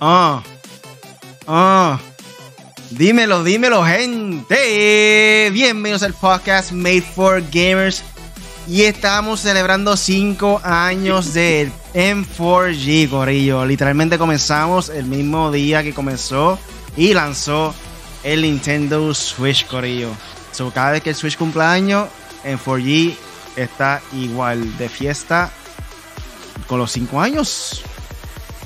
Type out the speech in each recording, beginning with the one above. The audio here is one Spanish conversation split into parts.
Ah. Ah. Dímelo, dímelo, gente. Bienvenidos al podcast Made for Gamers. Y estamos celebrando 5 años del M4G, Corillo. Literalmente comenzamos el mismo día que comenzó y lanzó el Nintendo Switch, Corillo. So, cada vez que el Switch cumpleaños, M4G está igual de fiesta con los 5 años.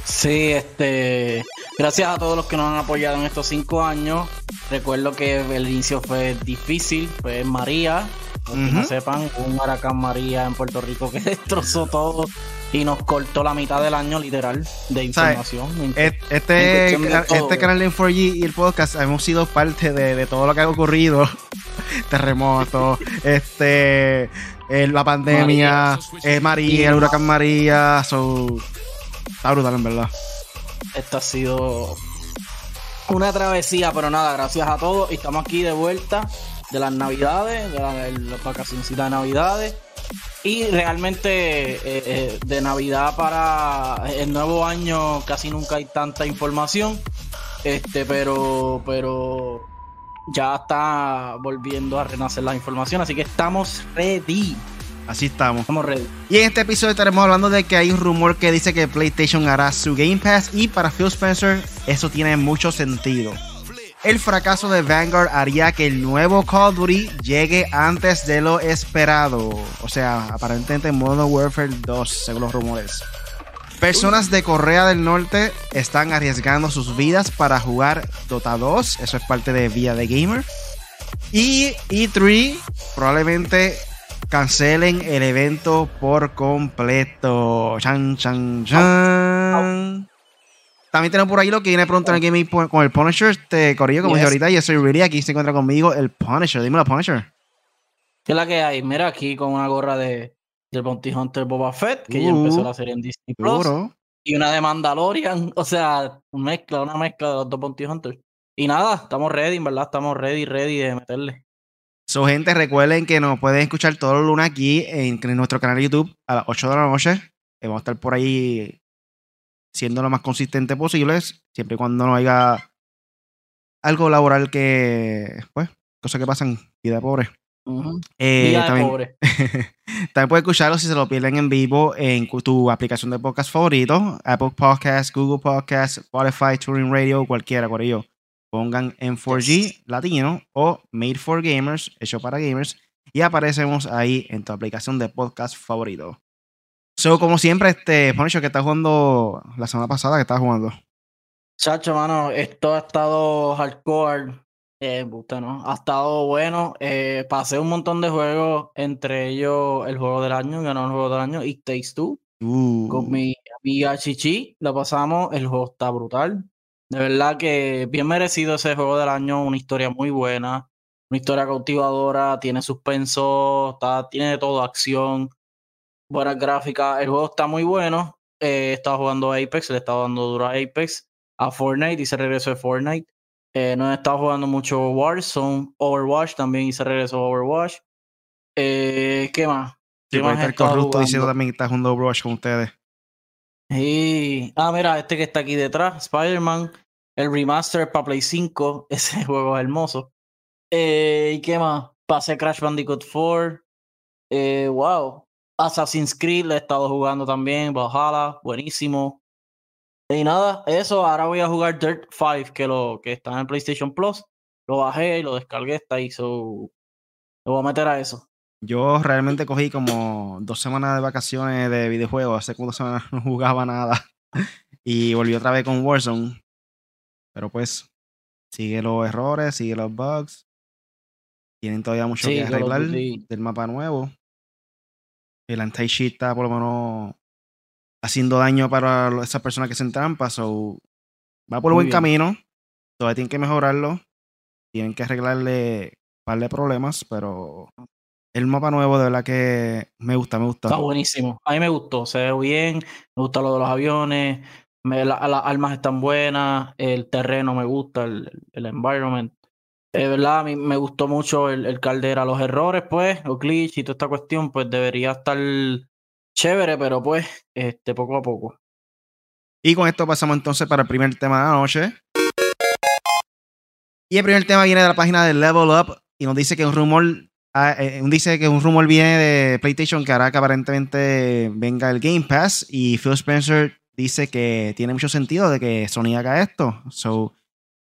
Sí, este. Gracias a todos los que nos han apoyado en estos cinco años. Recuerdo que el inicio fue difícil, fue María, los que no sepan, un huracán María en Puerto Rico que destrozó todo y nos cortó la mitad del año literal de información. este, este canal de 4G y el podcast hemos sido parte de, todo lo que ha ocurrido. Terremoto, este, la pandemia, María, María el huracán María. So, está brutal en verdad. Esto ha sido una travesía, pero nada, gracias a todos. Estamos aquí de vuelta de las navidades, de las vacaciones de navidades. Y realmente eh, eh, de Navidad para el nuevo año casi nunca hay tanta información. Este, pero, pero ya está volviendo a renacer la información. Así que estamos ready. Así estamos. Estamos ready. Y en este episodio estaremos hablando de que hay un rumor que dice que PlayStation hará su Game Pass y para Phil Spencer eso tiene mucho sentido. El fracaso de Vanguard haría que el nuevo Call of Duty llegue antes de lo esperado. O sea, aparentemente Modern Warfare 2, según los rumores. Personas de Corea del Norte están arriesgando sus vidas para jugar Dota 2. Eso es parte de Vía de Gamer. Y E3 probablemente cancelen el evento por completo. Chan, chan, chan. También tenemos por ahí lo que viene pronto en el gaming con el Punisher. Este Corillo, como dije ahorita, yo soy Really. Aquí se encuentra conmigo el Punisher. Dímelo, Punisher. ¿Qué es la que hay? Mira, aquí con una gorra de del Bounty Hunter Boba Fett, que ya empezó uh, la serie en Disney Plus. Y una de Mandalorian. O sea, una mezcla, una mezcla de los dos Bounty Hunters. Y nada, estamos ready, en verdad, estamos ready, ready de meterle. So, gente, recuerden que nos pueden escuchar todos los lunes aquí en, nuestro canal de YouTube a las 8 de la noche. Eh, vamos a estar por ahí siendo lo más consistente posible, siempre y cuando no haya algo laboral que, pues, cosas que pasan, vida pobre. Eh, vida también, pobre. también puedes escucharlo si se lo pierden en vivo en tu aplicación de podcast favorito, Apple Podcasts, Google Podcasts, Spotify, Turing Radio, cualquiera por ello pongan en 4G latino o Made for Gamers, hecho para gamers, y aparecemos ahí en tu aplicación de podcast favorito. So, como siempre, este, Ponicho, que está jugando la semana pasada, que estaba jugando. Chacho, mano, esto ha estado hardcore. Eh, ¿no? Ha estado bueno. Eh, pasé un montón de juegos, entre ellos el juego del año, ganó el juego del año, It Takes Two. Uh. Con mi amiga Chichi, lo pasamos. El juego está brutal. De verdad que bien merecido ese juego del año, una historia muy buena, una historia cautivadora, tiene suspenso, está, tiene de todo, acción, buenas gráficas. El juego está muy bueno. Eh, estaba jugando Apex, le estaba dando duro a Apex, a Fortnite, y se regresó de Fortnite. Eh, no he estado jugando mucho Warzone, Overwatch también hice regreso a Overwatch. Eh, ¿Qué más? ¿Qué sí, más corrupto diciendo también que está jugando Overwatch con ustedes. Y, ah, mira, este que está aquí detrás, Spider-Man, el remaster para Play 5, ese juego es hermoso. Eh, ¿Y qué más? Pasé Crash Bandicoot 4. Eh, wow. Assassin's Creed le he estado jugando también, Valhalla, buenísimo. Y nada, eso, ahora voy a jugar Dirt 5, que, lo, que está en PlayStation Plus. Lo bajé y lo descargué, está ahí. Lo voy a meter a eso. Yo realmente cogí como dos semanas de vacaciones de videojuegos. Hace como dos semanas no jugaba nada. Y volví otra vez con Warzone. Pero pues, sigue los errores, sigue los bugs. Tienen todavía mucho que arreglar del mapa nuevo. El anti-cheat está por lo menos haciendo daño para esas personas que se entrampan. So, va por buen camino. Todavía tienen que mejorarlo. Tienen que arreglarle un par de problemas, pero el mapa nuevo, de verdad que me gusta, me gusta. Está buenísimo. A mí me gustó, se ve bien, me gusta lo de los aviones, las armas están buenas, el terreno me gusta, el, el environment. De verdad, a mí me gustó mucho el, caldera. Los errores, pues, los glitch y toda esta cuestión, pues debería estar chévere, pero pues, este, poco a poco. Y con esto pasamos entonces para el primer tema de la noche. Y el primer tema viene de la página de Level Up y nos dice que un rumor ah, eh, dice que un rumor viene de PlayStation que hará que aparentemente venga el Game Pass y Phil Spencer dice que tiene mucho sentido de que Sony haga esto. So,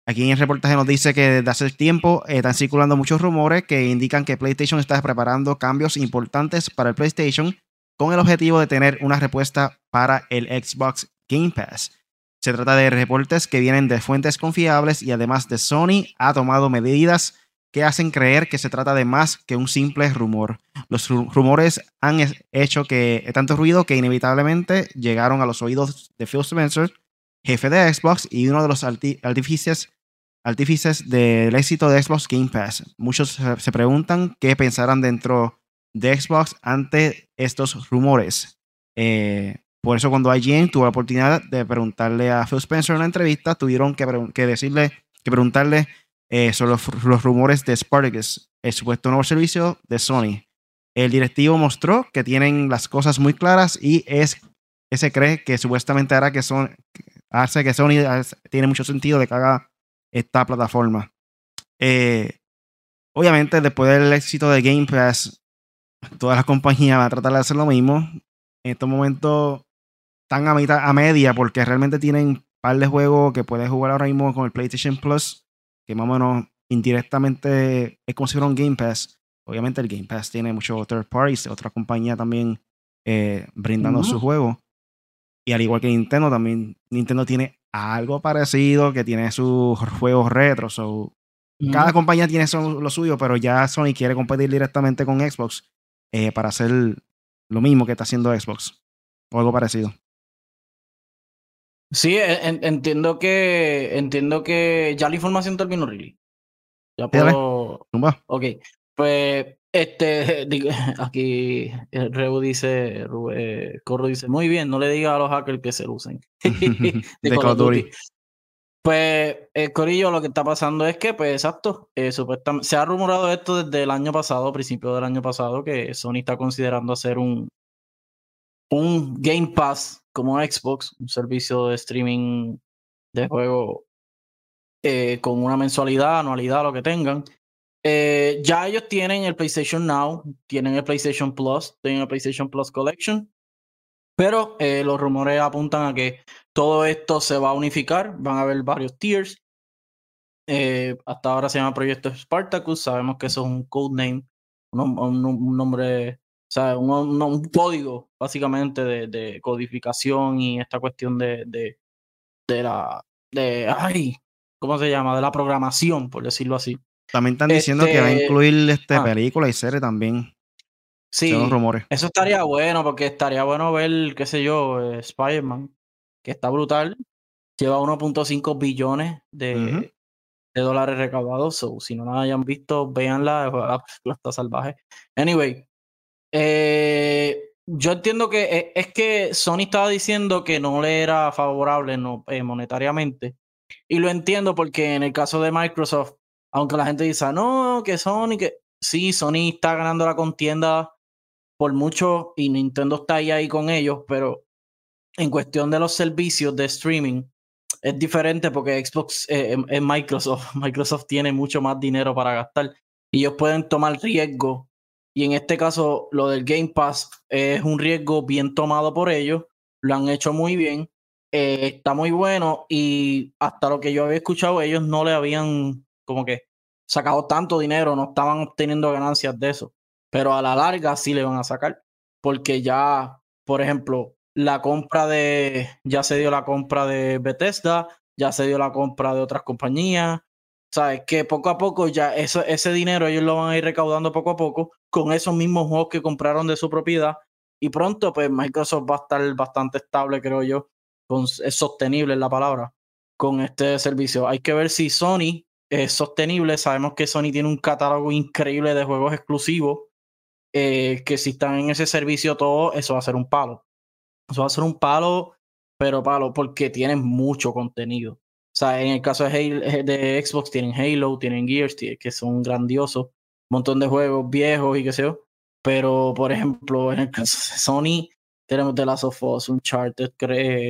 aquí en el reportaje nos dice que desde hace tiempo eh, están circulando muchos rumores que indican que PlayStation está preparando cambios importantes para el PlayStation con el objetivo de tener una respuesta para el Xbox Game Pass. Se trata de reportes que vienen de fuentes confiables y además de Sony ha tomado medidas que hacen creer que se trata de más que un simple rumor. Los rumores han hecho que tanto ruido que inevitablemente llegaron a los oídos de Phil Spencer, jefe de Xbox y uno de los artífices, del éxito de Xbox Game Pass. Muchos se preguntan qué pensarán dentro de Xbox ante estos rumores. Eh, por eso cuando IGN tuvo la oportunidad de preguntarle a Phil Spencer en una entrevista, tuvieron que, decirle, que preguntarle eh, sobre los, rumores de Spartacus, el supuesto nuevo servicio de Sony. El directivo mostró que tienen las cosas muy claras y es ese cree que supuestamente hará que son hace que Sony tiene mucho sentido de que haga esta plataforma. Eh, obviamente, después del éxito de Game Pass, todas las compañías van a tratar de hacer lo mismo. En estos momentos están a mitad, a media, porque realmente tienen un par de juegos que puedes jugar ahora mismo con el PlayStation Plus, que más o menos indirectamente es como si fuera un Game Pass. Obviamente el Game Pass tiene muchos third parties, otra compañía también eh, brindando su juego. Y al igual que Nintendo, también Nintendo tiene algo parecido, que tiene sus juegos retro. Cada compañía tiene lo suyo, pero ya Sony quiere competir directamente con Xbox eh, para hacer lo mismo que está haciendo Xbox. O algo parecido. Sí, entiendo que entiendo que ya la información terminó, really. Ya puedo. Ok. Pues este aquí Reu dice, eh, Corro dice, muy bien, no le diga a los hackers que se lucen. de, Call of Duty. Pues, eh, Corillo, lo que está pasando es que, pues, exacto, eh, se ha rumorado esto desde el año pasado, principio del año pasado, que Sony está considerando hacer un, un Game Pass como Xbox, un servicio de streaming de juego eh, con una mensualidad, anualidad, lo que tengan. Eh, ya ellos tienen el PlayStation Now, tienen el PlayStation Plus, tienen el PlayStation Plus Collection, pero eh, los rumores apuntan a que todo esto se va a unificar, van a haber varios tiers. hasta ahora se llama Proyecto Spartacus, sabemos que eso es un codename, un, un nombre o sea, un, un código básicamente de, de, codificación y esta cuestión de, de, de la, de, ay, ¿cómo se llama? De la programación, por decirlo así. También están diciendo que va a este, incluir este ah. película y serie también. Sí, rumores. eso estaría bueno porque estaría bueno ver, qué sé yo, eh, Spider-Man, que está brutal. Lleva 1.5 billones de, de, dólares recaudados. si no la hayan visto, véanla. La está salvaje. Anyway, eh, yo entiendo que eh, es que Sony estaba diciendo que no le era favorable eh, monetariamente. Y lo entiendo porque en el caso de Microsoft, aunque la gente dice, no, que Sony, que sí, Sony está ganando la contienda por mucho y Nintendo está ahí, ahí con ellos, pero en cuestión de los servicios de streaming es diferente porque Xbox es Microsoft. Microsoft tiene mucho más dinero para gastar y ellos pueden tomar riesgo y en este caso, lo del Game Pass es un riesgo bien tomado por ellos. Lo han hecho muy bien. Eh, está muy bueno. Y hasta lo que yo había escuchado, ellos no le habían como que sacado tanto dinero, no estaban obteniendo ganancias de eso. Pero a la larga sí le van a sacar. Porque ya, por ejemplo, la compra de. Ya se dio la compra de Bethesda, ya se dio la compra de otras compañías. ¿Sabes? Que poco a poco ya eso, ese dinero ellos lo van a ir recaudando poco a poco con esos mismos juegos que compraron de su propiedad. Y pronto, pues Microsoft va a estar bastante estable, creo yo. Con, es sostenible la palabra con este servicio. Hay que ver si Sony es sostenible. Sabemos que Sony tiene un catálogo increíble de juegos exclusivos. Eh, que si están en ese servicio todo, eso va a ser un palo. Eso va a ser un palo, pero palo, porque tienen mucho contenido. O sea, en el caso de, de Xbox tienen Halo, tienen Gears, que son grandiosos, montón de juegos viejos y qué sé yo. Pero, por ejemplo, en el caso de Sony, tenemos The Last of Us, Uncharted,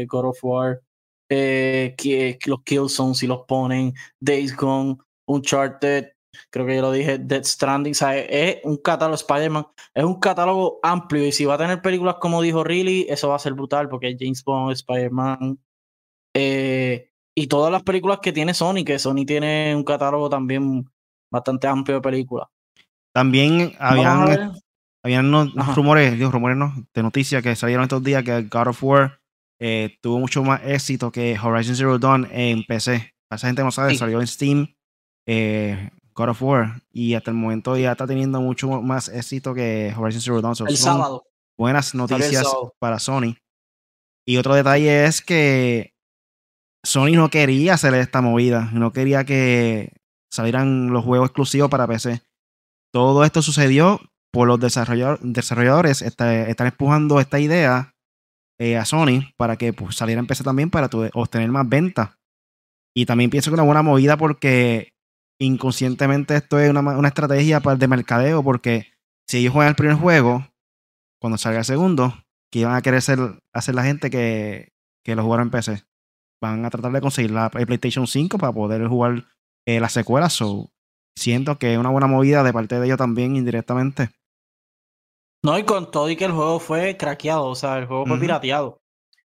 God of War, eh, que, los Killzone si los ponen, Days Gone, Uncharted, creo que ya lo dije, Dead Stranding, es un catálogo Spider-Man, es un catálogo amplio y si va a tener películas como dijo Riley, eso va a ser brutal porque James Bond, Spider-Man eh, y todas las películas que tiene Sony, que Sony tiene un catálogo también bastante amplio de películas. También habían, habían rumores, digo, rumores no, de noticias que salieron estos días que God of War eh, tuvo mucho más éxito que Horizon Zero Dawn en PC. Esa gente no sabe, salió en Steam eh, God of War y hasta el momento ya está teniendo mucho más éxito que Horizon Zero Dawn. el sábado. Buenas noticias para Sony. Y otro detalle es que Sony no quería hacer esta movida, no quería que salieran los juegos exclusivos para PC. Todo esto sucedió por los desarrolladores, están empujando esta idea eh, a Sony para que pues, saliera en PC también para obtener más ventas. Y también pienso que una buena movida porque inconscientemente esto es una, estrategia para, de mercadeo porque si ellos juegan el primer juego, cuando salga el segundo, que iban a querer hacer, hacer la gente que, que lo jugaron en PC. Van a tratar de conseguir la PlayStation 5 para poder jugar eh, la secuela. So, siento que es una buena movida de parte de ellos también indirectamente. No, y con todo y que el juego fue craqueado, o sea, el juego fue pirateado.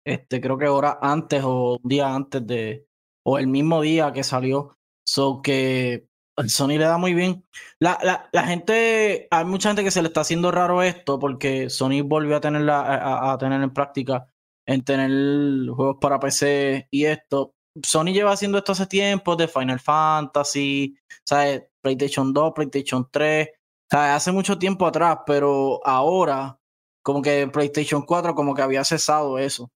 Este, creo que hora antes o un día antes de, o el mismo día que salió. So que Sony le da muy bien. La, la, la, gente, hay mucha gente que se le está haciendo raro esto porque Sony volvió a tener, a, a tener en práctica en tener juegos para PC y esto. Sony lleva haciendo esto hace tiempo, de Final Fantasy, ¿sabes? PlayStation 2, PlayStation 3, ¿sabes? Hace mucho tiempo atrás, pero ahora, como que PlayStation 4, como que había cesado eso.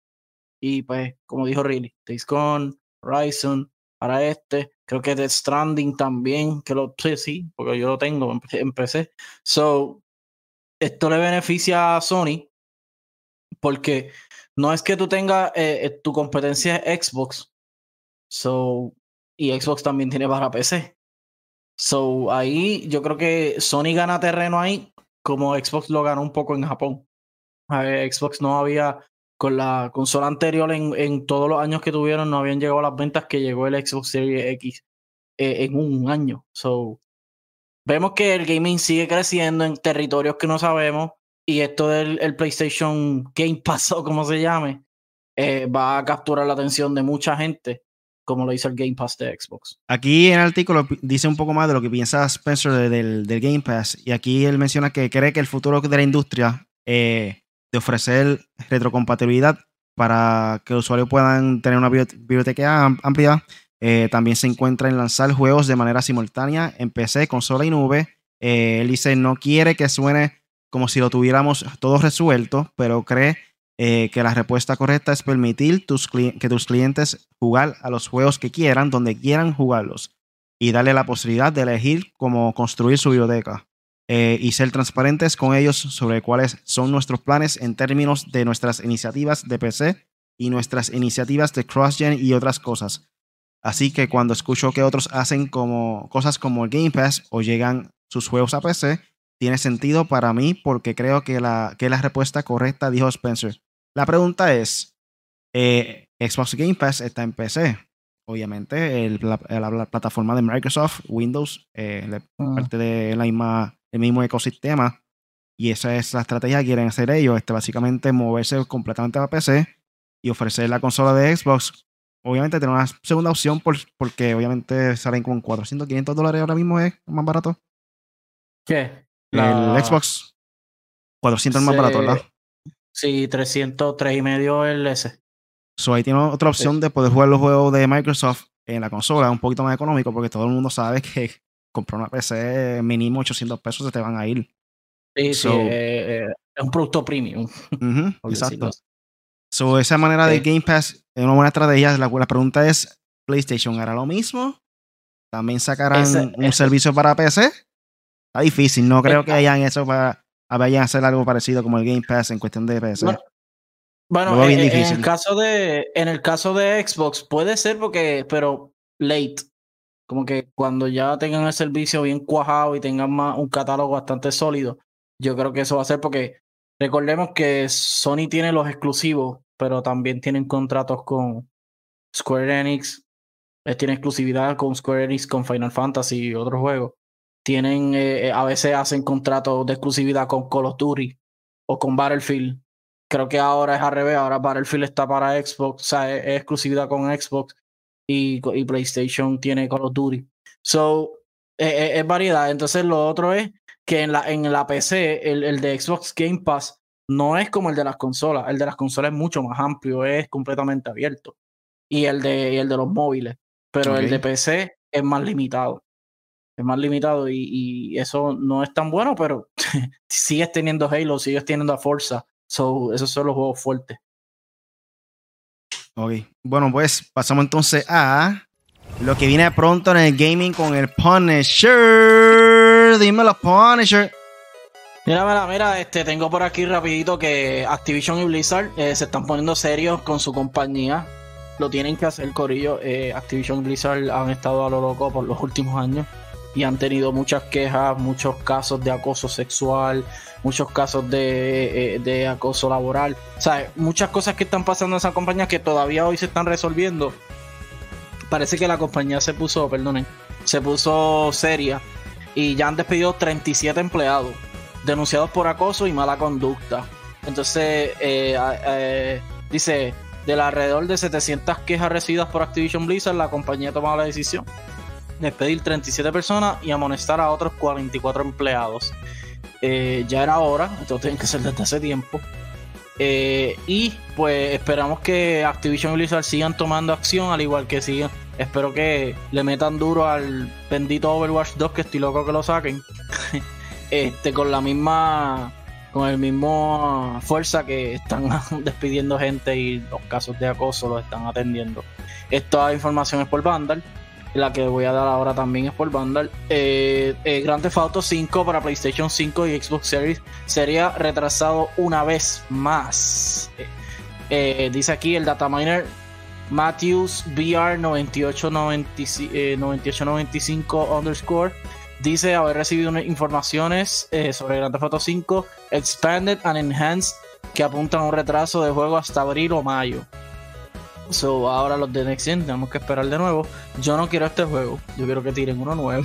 Y pues, como dijo Riley, Days Gone, Horizon, para este, creo que Death Stranding también, que lo sí, sí, porque yo lo tengo en PC. So, esto le beneficia a Sony porque no es que tú tengas eh, eh, tu competencia Xbox, So, y Xbox también tiene para PC. So, ahí yo creo que Sony gana terreno ahí, como Xbox lo ganó un poco en Japón. Xbox no había, con la consola anterior, en, en, todos los años que tuvieron, no habían llegado las ventas que llegó el Xbox Series X eh, en un año. So, vemos que el gaming sigue creciendo en territorios que no sabemos. Y esto del el PlayStation Game Pass, o como se llame, eh, va a capturar la atención de mucha gente como lo hizo el Game Pass de Xbox. Aquí en el artículo dice un poco más de lo que piensa Spencer del, del Game Pass y aquí él menciona que cree que el futuro de la industria eh, de ofrecer retrocompatibilidad para que los usuarios puedan tener una biblioteca amplia eh, también se encuentra en lanzar juegos de manera simultánea en PC, consola y nube. Eh, él dice no quiere que suene como si lo tuviéramos todo resuelto, pero cree eh, que la respuesta correcta es permitir que tus clientes jugar a los juegos que quieran, donde quieran jugarlos, y darle la posibilidad de elegir cómo construir su biblioteca. Eh, y ser transparentes con ellos sobre cuáles son nuestros planes en términos de nuestras iniciativas de PC y nuestras iniciativas de CrossGen y otras cosas. Así que cuando escucho que otros hacen como, cosas como el Game Pass o llegan sus juegos a PC, tiene sentido para mí porque creo que la, que la respuesta correcta, dijo Spencer. La pregunta es, eh, Xbox Game Pass está en PC. Obviamente, la, plataforma de Microsoft, Windows, eh, ah. parte del mismo ecosistema. Y esa es la estrategia que quieren hacer ellos, este, básicamente moverse completamente a PC y ofrecer la consola de Xbox. Obviamente tener una segunda opción porque obviamente salen con 400, 500 dólares ahora mismo es más barato. ¿Qué? El Xbox 400 más barato, ¿verdad? Sí, 303 y medio el S. So ahí tiene otra opción de poder jugar los juegos de Microsoft en la consola, un poquito más económico, porque todo el mundo sabe que comprar una PC mínimo 800 pesos se te van a ir. Sí, sí, eh, eh, es un producto premium. exacto. So, esa manera de Game Pass es una buena estrategia. La, la pregunta es: ¿PlayStation hará lo mismo? ¿También sacarán un servicio para PC? Está difícil, no creo que hayan eso para vayan a hacer algo parecido como el Game Pass en cuestión de PC. Bueno, eh, en, el caso de en el caso de Xbox puede ser porque pero late como que cuando ya tengan el servicio bien cuajado y tengan más un catálogo bastante sólido, yo creo que eso va a ser porque recordemos que Sony tiene los exclusivos, pero también tienen contratos con Square Enix eh, tiene exclusividad con Square Enix, con Final Fantasy y otros juegos. Tienen, eh, a veces hacen contratos de exclusividad con Call of Duty o con Battlefield. Creo que ahora es al revés, ahora Battlefield está para Xbox, o sea, es, exclusividad con Xbox y, y, PlayStation tiene Call of Duty. So, es variedad. Entonces, lo otro es que en la, en la PC, el, el de Xbox Game Pass no es como el de las consolas. El de las consolas es mucho más amplio, es completamente abierto. Y el de, el de los móviles. Pero el de PC es más limitado. Es más limitado y, y eso no es tan bueno, pero sigues teniendo Halo, sigues teniendo a Forza. So, esos son los juegos fuertes. Ok. Bueno, pues pasamos entonces a lo que viene pronto en el gaming con el Punisher. Dímelo, Punisher. Mira, mira, mira, este, tengo por aquí rapidito que Activision y Blizzard eh, se están poniendo serios con su compañía. Lo tienen que hacer, Corillo. Eh, Activision y Blizzard han estado a lo loco por los últimos años y han tenido muchas quejas, muchos casos de acoso sexual, muchos casos de, eh, acoso laboral. O sea, muchas cosas que están pasando en esa compañía que todavía hoy se están resolviendo. Parece que la compañía se puso, perdonen, se puso seria y ya han despedido 37 empleados denunciados por acoso y mala conducta. Entonces, eh, eh, dice, de alrededor de 700 quejas recibidas por Activision Blizzard, la compañía ha tomado la decisión de despedir 37 personas y amonestar a otros 44 empleados. Eh, ya era hora, esto tiene que ser desde hace tiempo. y pues esperamos que Activision Blizzard sigan tomando acción, al igual que sigan. Espero que le metan duro al bendito Overwatch 2, que estoy loco que lo saquen. este, con la misma, con el mismo fuerza que están despidiendo gente y los casos de acoso los están atendiendo. Esta información es por Vandal. La que voy a dar ahora también es por Vandal. Eh, eh, Grand Theft Auto 5 para PlayStation 5 y Xbox Series sería retrasado una vez más. Eh, dice aquí el dataminer Matthews VR 9895 underscore dice haber recibido informaciones eh, sobre Grand Theft Auto 5 Expanded and Enhanced que apuntan a un retraso de juego hasta abril o mayo. So, ahora los de Next Gen tenemos que esperar de nuevo. Yo no quiero este juego, yo quiero que tiren uno nuevo.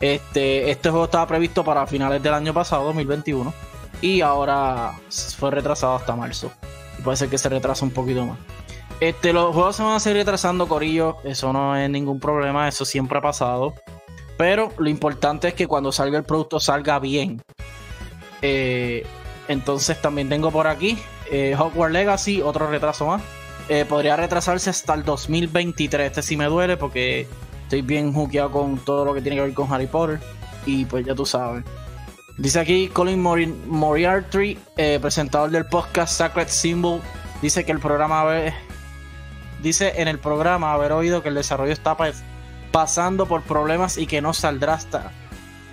Este, este juego estaba previsto para finales del año pasado, 2021, y ahora fue retrasado hasta marzo. Y puede ser que se retrase un poquito más. Este, los juegos se van a seguir retrasando, Corillo. Eso no es ningún problema, eso siempre ha pasado. Pero lo importante es que cuando salga el producto salga bien. Eh, entonces también tengo por aquí eh, Hogwarts Legacy, otro retraso más. Eh, podría retrasarse hasta el 2023. Este sí me duele porque estoy bien hookeado con todo lo que tiene que ver con Harry Potter. Y pues ya tú sabes. Dice aquí Colin Moriarty, presentador del podcast Sacred Symbol, dice que el programa dice en el programa haber oído que el desarrollo está pasando por problemas y que no saldrá hasta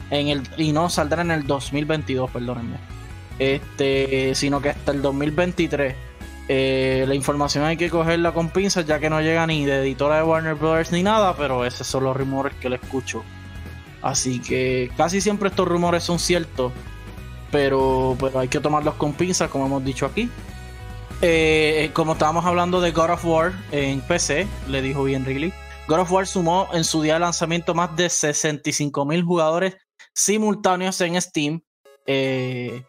en el y no saldrá en el 2022, perdónenme. Este, sino que hasta el 2023. Eh, la información hay que cogerla con pinzas ya que no llega ni de editora de Warner Brothers ni nada, pero esos son los rumores que le escucho. Así que casi siempre estos rumores son ciertos, pero, pero hay que tomarlos con pinzas, como hemos dicho aquí. Eh, como estábamos hablando de God of War en PC, le dijo bien Ridley God of War sumó en su día de lanzamiento más de 65 mil jugadores simultáneos en Steam. Eh,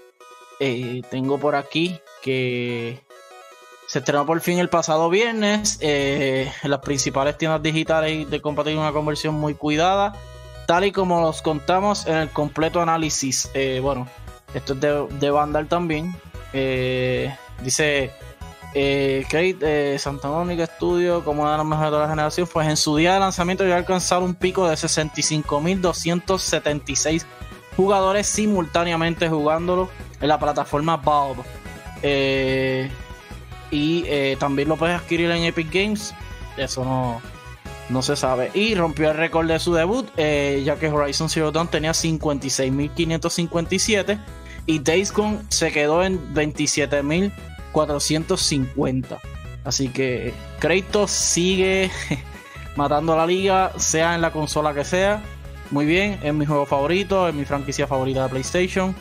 eh, tengo por aquí que se estrenó por fin el pasado viernes eh, en las principales tiendas digitales de compartir una conversión muy cuidada, tal y como los contamos en el completo análisis. bueno, esto es de, de Vandal también. dice eh, Kate eh, Santa Mónica Studio, como una de las mejores de la generación, pues en su día de lanzamiento ya alcanzado un pico de 65.276 jugadores simultáneamente jugándolo en la plataforma Valve. Eh, y eh, también lo puedes adquirir en Epic Games. Eso no, no se sabe. Y rompió el récord de su debut, ya que Horizon Zero Dawn tenía 56.557 y Days Gone se quedó en 27.000 450. Así que Kratos sigue matando a la liga, sea en la consola que sea. Muy bien, es mi juego favorito, es mi franquicia favorita de PlayStation.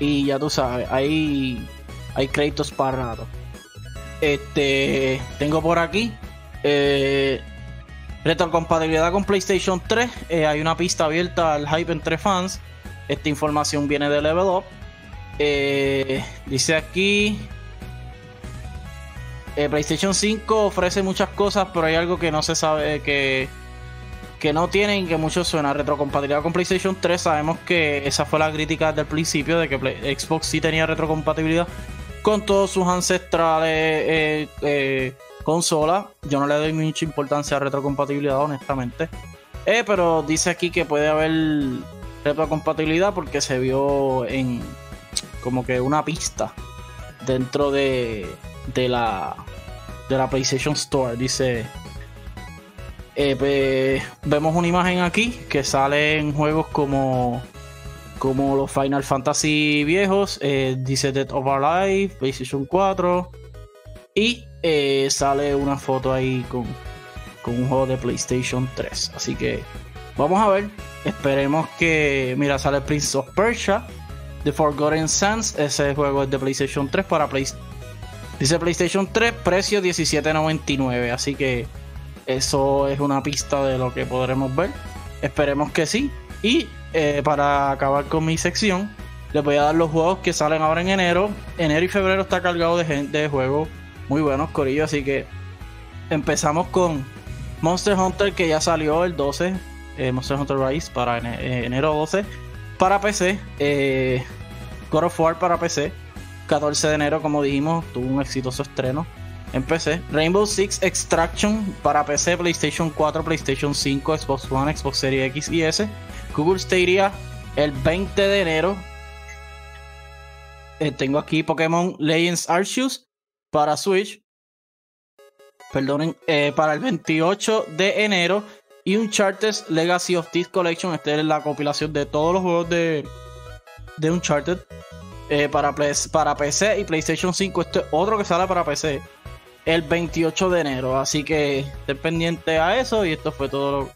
Y ya tú sabes, hay, hay Kratos para rato. Este, tengo por aquí Eh, retrocompatibilidad con PlayStation 3. Eh, hay una pista abierta al hype entre fans. Esta información viene de Level Up. Eh, dice aquí. PlayStation 5 ofrece muchas cosas, pero hay algo que no se sabe que, que no tienen que mucho suena. Retrocompatibilidad con PlayStation 3. Sabemos que esa fue la crítica del principio de que Xbox sí tenía retrocompatibilidad con todos sus ancestrales consola. Yo no le doy mucha importancia a retrocompatibilidad, honestamente. Eh, pero dice aquí que puede haber retrocompatibilidad porque se vio en como que una pista dentro de, de la de la PlayStation Store. Dice eh, vemos una imagen aquí que sale en juegos como como los Final Fantasy viejos, eh, dice Dead of Life, PlayStation 4 y eh, sale una foto ahí con, un juego de PlayStation 3. Así que vamos a ver. Esperemos que. Mira, sale Prince of Persia, The Forgotten Sands. Ese juego es de PlayStation 3 para PlayStation. Dice PlayStation 3, precio 17.99. Así que eso es una pista de lo que podremos ver. Esperemos que sí. Y eh, para acabar con mi sección, les voy a dar los juegos que salen ahora en enero. Enero y febrero está cargado de, de juegos muy buenos, Corillo. Así que empezamos con Monster Hunter, que ya salió el 12. Eh, Monster Hunter Rise para eh, enero 12. Para PC. Eh, God of War para PC. 14 de enero, como dijimos, tuvo un exitoso estreno en PC. Rainbow Six Extraction para PC, PlayStation 4, PlayStation 5, Xbox One, Xbox Series X y S. Google Stadia el 20 de enero. tengo aquí Pokémon Legends Arceus para Switch. Perdonen, eh, para el 28 de enero. Y un Uncharted Legacy of Thieves Collection. Esta es la compilación de todos los juegos de, de Uncharted. Eh, para, para PC y PlayStation 5. Este otro que sale para PC. El 28 de enero. Así que estén pendientes a eso. Y esto fue todo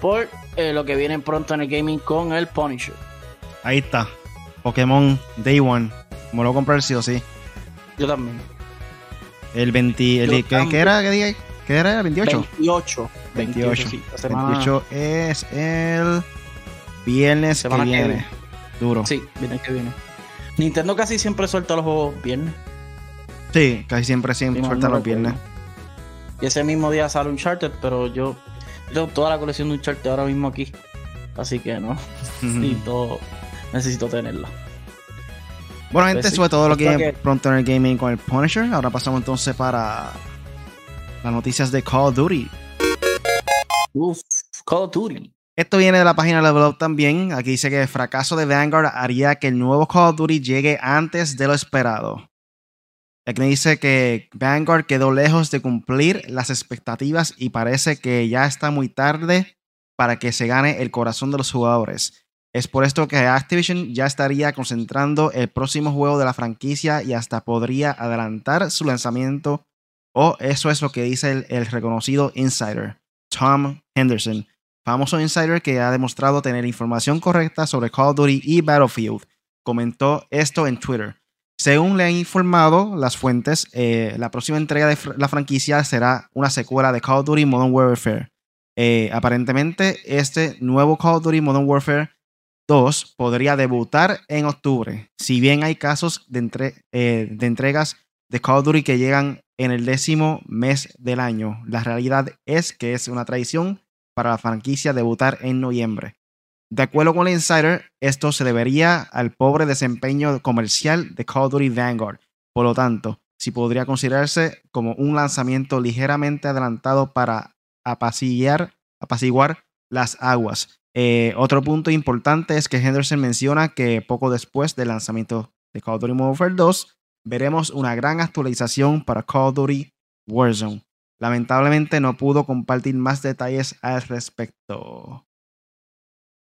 por eh, lo que viene pronto en el gaming con el Punisher. Ahí está. Pokémon Day One. Me lo comprar sí o sí. Yo también. El 20. El, ¿qué, ¿qué, era? ¿Qué, ¿Qué era? ¿28? 28. 28. 28, es el viernes que viene. Duro. Sí, viernes que viene. Nintendo casi siempre suelta los juegos viernes. Sí, casi siempre, siempre suelta los viernes. Y ese mismo día sale Uncharted, pero yo tengo toda la colección de Uncharted ahora mismo aquí. Así que no. necesito, necesito tenerla. Bueno, gente, pues eso fue todo lo que, pronto en el gaming con el Punisher. Ahora pasamos entonces para las noticias de Call of Duty. Uf, Call of Duty. Esto viene de la página Level Up también. Aquí dice que el fracaso de Vanguard haría que el nuevo Call of Duty llegue antes de lo esperado. Aquí dice que Vanguard quedó lejos de cumplir las expectativas y parece que ya está muy tarde para que se gane el corazón de los jugadores. Es por esto que Activision ya estaría concentrando el próximo juego de la franquicia y hasta podría adelantar su lanzamiento. O eso es lo que dice el, reconocido insider, Tom Henderson, famoso insider que ha demostrado tener información correcta sobre Call of Duty y Battlefield. Comentó esto en Twitter. Según le han informado las fuentes, eh, la próxima entrega de la franquicia será una secuela de Call of Duty Modern Warfare. Eh, aparentemente, este nuevo Call of Duty Modern Warfare 2 podría debutar en octubre, si bien hay casos de, eh, de entregas de Call of Duty que llegan en el décimo mes del año. La realidad es que es una tradición para la franquicia debutar en noviembre. De acuerdo con el Insider, esto se debería al pobre desempeño comercial de Call of Duty Vanguard. Por lo tanto, si podría considerarse como un lanzamiento ligeramente adelantado para apaciguar las aguas. Eh, otro punto importante es que Henderson menciona que poco después del lanzamiento de Call of Duty Modern Warfare 2, veremos una gran actualización para Call of Duty Warzone. Lamentablemente no pudo compartir más detalles al respecto.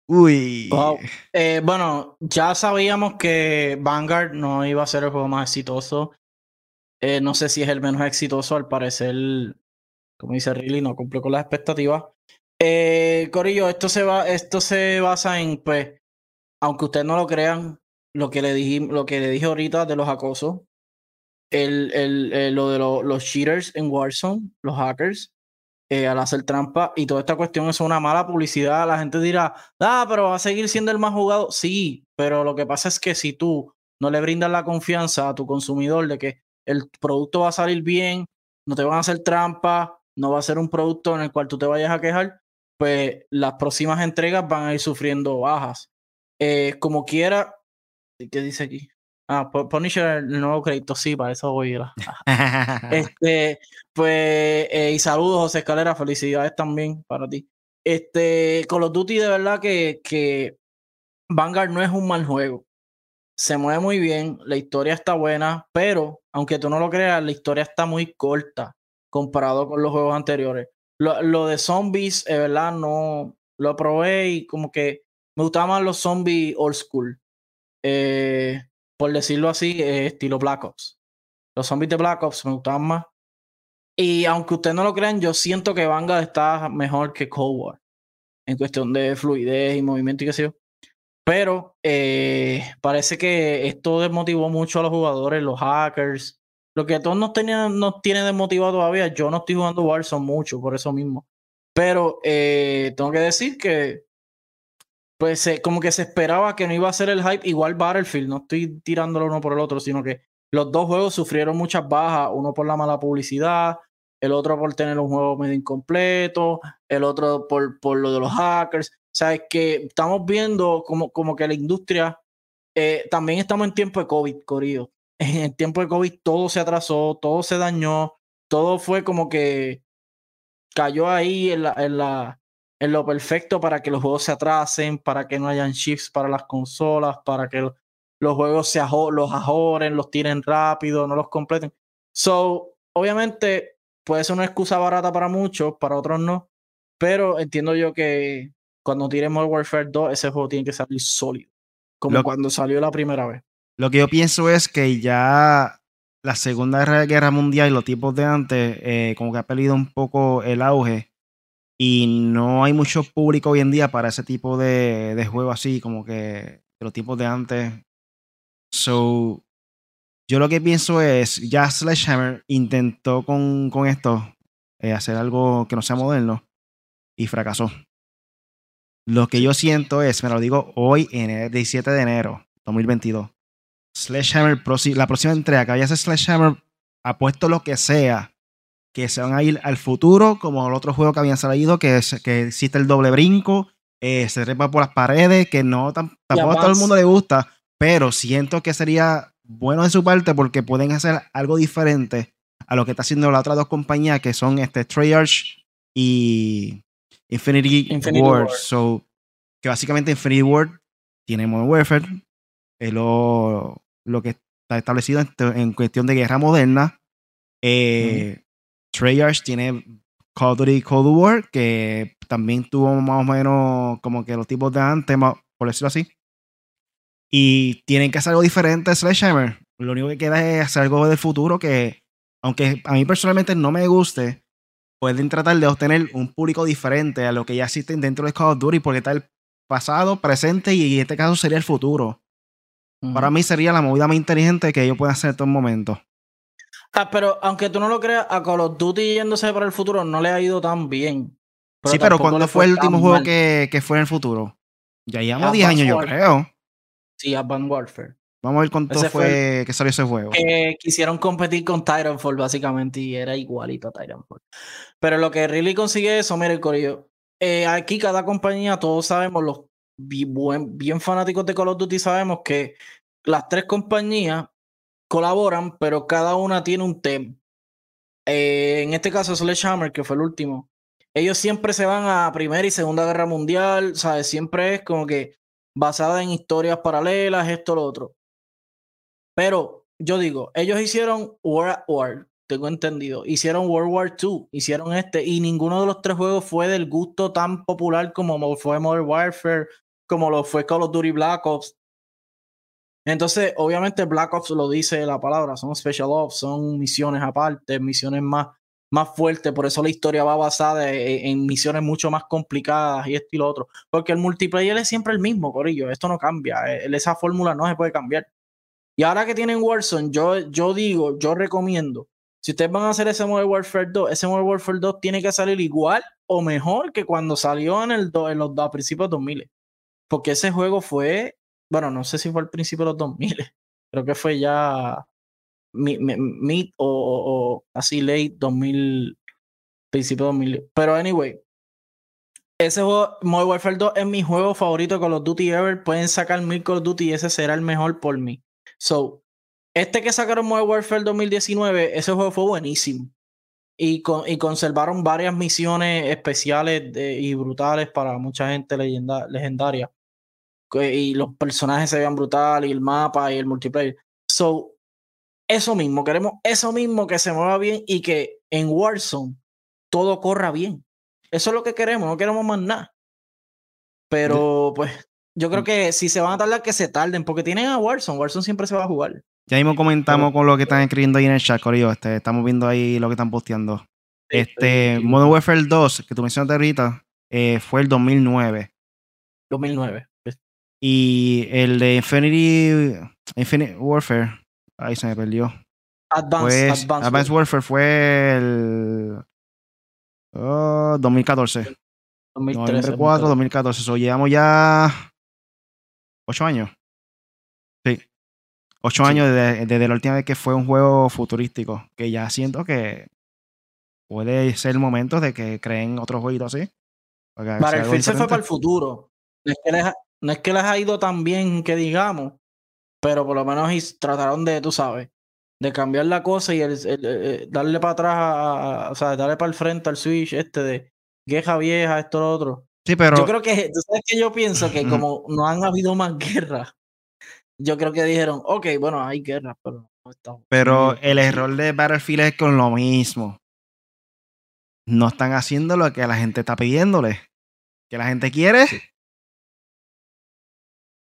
Uy. Eh, bueno, ya sabíamos que Vanguard no iba a ser el juego más exitoso. Eh, no sé si es el menos exitoso, al parecer, como dice Riley, no cumplió con las expectativas. Eh, Corillo, esto se va, esto se basa en, pues, aunque ustedes no lo crean, lo que le dije, lo que le dije ahorita de los acosos, el, el, lo de los cheaters en Warzone, los hackers, eh, al hacer trampa y toda esta cuestión es una mala publicidad. La gente dirá, ah, pero va a seguir siendo el más jugado. Sí, pero lo que pasa es que si tú no le brindas la confianza a tu consumidor de que el producto va a salir bien, no te van a hacer trampa, no va a ser un producto en el cual tú te vayas a quejar, pues las próximas entregas van a ir sufriendo bajas. Eh, como quiera, ¿qué dice aquí? Ah, Punisher, el nuevo crédito, sí, para eso voy a Este, pues, eh, y saludos, José Escalera, felicidades también para ti. Este, Call of Duty, de verdad que, que Vanguard no es un mal juego. Se mueve muy bien, la historia está buena, pero aunque tú no lo creas, la historia está muy corta comparado con los juegos anteriores. Lo, de zombies, de verdad, no lo probé y como que me gustaban más los zombies old school. Eh, por decirlo así, eh, estilo Black Ops. Los zombies de Black Ops me gustaban más. Y aunque ustedes no lo crean, yo siento que Vanguard está mejor que Cold War. En cuestión de fluidez y movimiento y qué sé yo. Pero eh, parece que esto desmotivó mucho a los jugadores, los hackers. Lo que todos nos, tenían, nos tiene desmotivado todavía. Yo no estoy jugando Warzone mucho, por eso mismo. Pero eh, tengo que decir que pues como que se esperaba que no iba a ser el hype igual Battlefield, no estoy tirándolo uno por el otro, sino que los dos juegos sufrieron muchas bajas, uno por la mala publicidad, el otro por tener un juego medio incompleto, el otro por, por lo de los hackers. O sea, es que estamos viendo como, como que la industria, eh, también estamos en tiempo de COVID, Corillo. En tiempo de COVID todo se atrasó, todo se dañó, todo fue como que cayó ahí en la, en la, en lo perfecto para que los juegos se atrasen, para que no hayan shifts para las consolas, para que los juegos se los ajoren, los tiren rápido, no los completen. So, obviamente puede ser una excusa barata para muchos, para otros no, pero entiendo yo que cuando tire Modern Warfare 2, ese juego tiene que salir sólido, como cuando salió la primera vez. Lo que yo pienso es que ya la Segunda Guerra Mundial y los tiempos de antes, eh, como que ha perdido un poco el auge y no hay mucho público hoy en día para ese tipo de, de juego así, como que de los tiempos de antes. So, yo lo que pienso es, ya Sledgehammer intentó con, con esto eh, hacer algo que no sea moderno y fracasó. Lo que yo siento es, me lo digo hoy, en el 17 de enero 2022. Sledgehammer, la próxima entrega que vaya a Sledgehammer, apuesto lo que sea que se van a ir al futuro, como el otro juego que habían salido, que, es, que existe el doble brinco, eh, se trepa por las paredes, que no tampoco a todo el mundo le gusta, pero siento que sería bueno de su parte porque pueden hacer algo diferente a lo que está haciendo las otras dos compañías que son este Treyarch y Infinity, Ward. So, que básicamente Infinity Ward tiene Modern Warfare, es lo, lo que está establecido en, cuestión de guerra moderna. Eh, Treyarch tiene Call of Duty Cold War, que también tuvo más o menos como que los tipos de antes, por decirlo así. Y tienen que hacer algo diferente Sledgehammer. Lo único que queda es hacer algo del futuro que, aunque a mí personalmente no me guste, pueden tratar de obtener un público diferente a lo que ya existen dentro de Call of Duty, porque está el pasado, presente y en este caso sería el futuro. Para mí sería la movida más inteligente que ellos pueden hacer en estos momentos. Ah, pero aunque tú no lo creas, a Call of Duty yéndose para el futuro no le ha ido tan bien. sí, pero ¿cuándo fue el último juego que, que, fue en el futuro? Ya llevamos 10 años, yo creo. Sí, Advanced Warfare. Vamos a ver cuánto fue, que salió ese juego. quisieron competir con Titanfall, básicamente, y era igualito a Titanfall. Pero lo que really consigue eso, mire, Corillo. Eh, aquí cada compañía, todos sabemos, los bien, bien fanáticos de Call of Duty, sabemos que las tres compañías colaboran, pero cada una tiene un tema. Eh, en este caso, Sledgehammer, que fue el último, ellos siempre se van a Primera y Segunda Guerra Mundial, ¿sabes? Siempre es como que basada en historias paralelas, esto, lo otro. Pero yo digo, ellos hicieron War War, tengo entendido. Hicieron World War II, hicieron este, y ninguno de los tres juegos fue del gusto tan popular como fue Modern Warfare, como lo fue Call of Duty Black Ops. Entonces, obviamente Black Ops lo dice la palabra, son special ops, son misiones aparte, misiones más, más fuertes, por eso la historia va basada en, misiones mucho más complicadas y esto y lo otro, porque el multiplayer es siempre el mismo, Corillo, esto no cambia, eh, esa fórmula no se puede cambiar. Y ahora que tienen Warzone, yo, yo digo, yo recomiendo si ustedes van a hacer ese Modern Warfare 2, ese Modern Warfare 2 tiene que salir igual o mejor que cuando salió en, el en los a principios de 2000. Porque ese juego fue, bueno, no sé si fue al principio de los 2000, creo que fue ya mid o, así late 2000, principio de 2000. Pero anyway, ese juego, Modern Warfare 2 es mi juego favorito de Call of Duty ever. Pueden sacar mil Call of Duty y ese será el mejor por mí. So, este que sacaron Modern Warfare 2019, ese juego fue buenísimo. Y, y conservaron varias misiones especiales y brutales para mucha gente legendaria. Y los personajes se veían brutales, y el mapa y el multiplayer. So, eso mismo, queremos eso mismo que se mueva bien y que en Warzone todo corra bien. Eso es lo que queremos, no queremos más nada. Pero pues yo creo que si se van a tardar, que se tarden, porque tienen a Warzone. Warzone siempre se va a jugar. Ya mismo comentamos con lo que están escribiendo ahí en el chat, Corillo. Este, estamos viendo ahí lo que están posteando. Este, Modern Warfare 2, que tú mencionaste ahorita, eh, fue el 2009. 2009. Y el de Infinity, Infinity Warfare, ahí se me perdió. Advanced, Advanced, Warfare fue el 2014. 2013. 2004, 2014. So, llevamos ya 8 años. Sí. 8 años desde, la última vez que fue un juego futurístico. Que ya siento que puede ser el momento de que creen otro jueguito así. Battlefield se fue para el futuro. No es, que les, no es que les ha ido tan bien que digamos, pero por lo menos trataron de, tú sabes, de cambiar la cosa y el, darle para atrás, o sea, darle para el frente al Switch este de guerra vieja, esto, lo otro. Sí, pero... Yo creo que, tú sabes que yo pienso que como no han habido más guerras, yo creo que dijeron, ok, bueno, hay guerras, pero no estamos. Pero el error de Battlefield es con lo mismo. No están haciendo lo que la gente está pidiéndole. Que la gente quiere.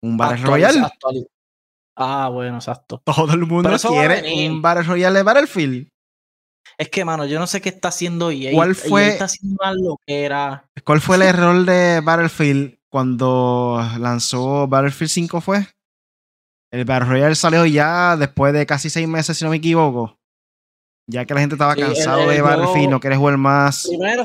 Un Battle Royale. Ah, bueno, exacto. Todo el mundo quiere un Battle Royale de Battlefield. Es que, mano, yo no sé qué está haciendo EA. ¿Cuál fue, está haciendo lo que era. ¿Cuál fue el error de Battlefield cuando lanzó Battlefield 5 fue? El Battle Royale salió ya después de casi seis meses, si no me equivoco. Ya que la gente estaba cansado de Battlefield, no quiere jugar más. Primero,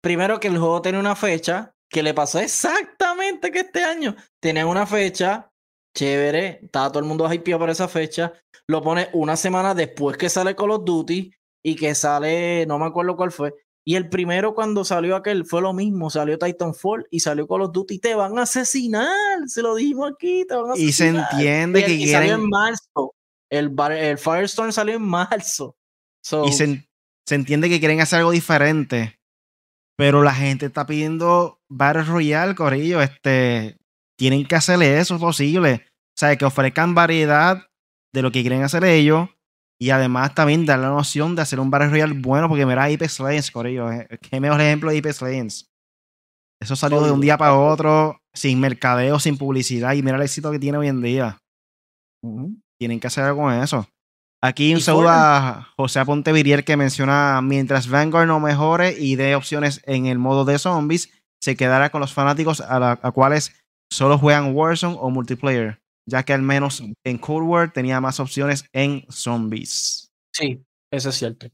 primero que el juego tiene una fecha que le pasó exactamente que este año. Tenía una fecha chévere, estaba todo el mundo hypeado por esa fecha, lo pone una semana después que sale Call of Duty y que sale, no me acuerdo cuál fue, y el primero cuando salió aquel fue lo mismo, salió Titanfall y salió Call of Duty, te van a asesinar, se lo dijimos aquí, te van a asesinar. Y se entiende que quieren... salió en marzo, el, el Firestorm salió en marzo. y se, se entiende que quieren hacer algo diferente, pero la gente está pidiendo Battle Royale, Corillo, este, tienen que hacerle eso posible. O sea, que ofrezcan variedad de lo que quieren hacer ellos. Y además también dar la noción de hacer un Battle Royale bueno, porque mira Apex Legends. Eh, qué mejor ejemplo de Apex Legends. Eso salió de un día para otro, sin mercadeo, sin publicidad, y mira el éxito que tiene hoy en día. Tienen que hacer algo con eso. Aquí un saludo a José Pontevirier que menciona, mientras Vanguard no mejore y dé opciones en el modo de zombies, se quedará con los fanáticos a, a cuales solo juegan Warzone o multiplayer, ya que al menos en Cold War tenía más opciones en zombies. Sí, eso es cierto.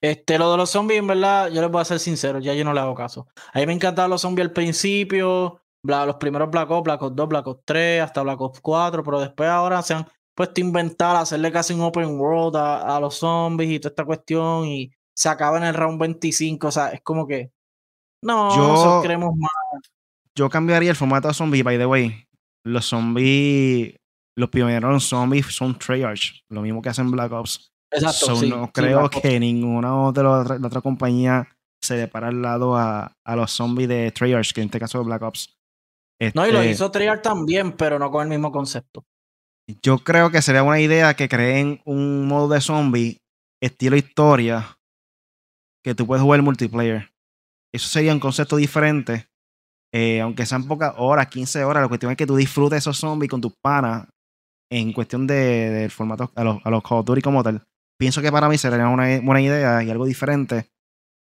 Este, lo de los zombies, en verdad, yo les voy a ser sincero, ya yo no le hago caso. A mí me encantaban los zombies al principio, los primeros Black Ops, Black Ops 2, Black Ops 3, hasta Black Ops 4, pero después ahora se han puesto a inventar, hacerle casi un open world a, los zombies y toda esta cuestión y se acaba en el round 25, o sea, es como que no, yo, nosotros queremos más yo cambiaría el formato de zombie, by the way. Los zombies, los pioneros zombies son Treyarch, lo mismo que hacen Black Ops. Exacto. no creo que ninguna otra, la otra compañía se depara al lado a, a los zombies de Treyarch, que en este caso es Black Ops. no, y lo este hizo Treyarch también, pero no con el mismo concepto. Yo creo que sería buena idea que creen un modo de zombie estilo historia que tú puedes jugar multiplayer. Eso sería un concepto diferente eh, aunque sean pocas horas, 15 horas, la cuestión es que tú disfrutes esos zombies con tus panas en cuestión de, formato a los, a los Call of Duty como tal. Pienso que para mí sería una buena idea y algo diferente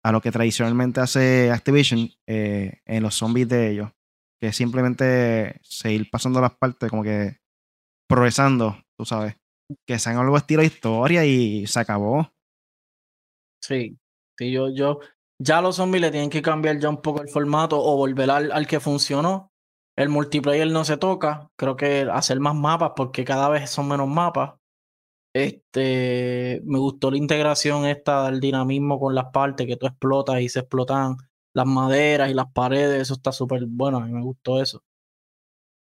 a lo que tradicionalmente hace Activision eh, en los zombies de ellos. Que simplemente seguir pasando las partes, como que progresando, tú sabes. Que sean algo estilo historia y se acabó. Sí, sí, yo, yo, ya los zombies le tienen que cambiar ya un poco el formato o volver al, al que funcionó. El multiplayer no se toca, creo que hacer más mapas porque cada vez son menos mapas. Este, me gustó la integración esta del dinamismo con las partes que tú explotas y se explotan las maderas y las paredes, eso está súper bueno, a mí me gustó eso.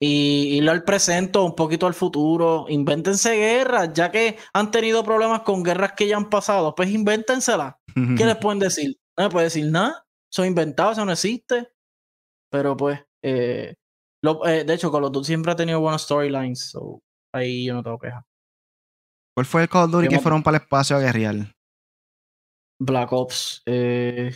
Y irlo al presente, un poquito al futuro, invéntense guerras, ya que han tenido problemas con guerras que ya han pasado, pues invéntenselas. ¿Qué les pueden decir? No me puede decir nada, son inventados, eso no existe. Pero pues, eh, eh, de hecho, Call of Duty siempre ha tenido buenos storylines, so ahí yo no tengo queja. ¿Cuál fue el Call of Duty que fueron para el espacio a guerrear? Black Ops. Eh,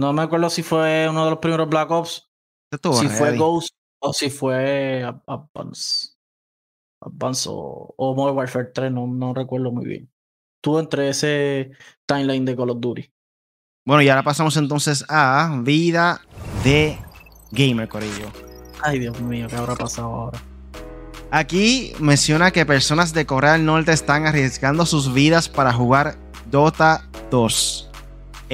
no me acuerdo si fue uno de los primeros Black Ops. Si fue Ghost o si fue Advance. Advance o, o Modern Warfare 3, no, no recuerdo muy bien. Estuvo entre ese timeline de Call of Duty. Bueno, y ahora pasamos entonces a vida de gamer, Corillo. Ay, Dios mío, ¿qué habrá pasado ahora? Aquí menciona que personas de Corea del Norte están arriesgando sus vidas para jugar Dota 2.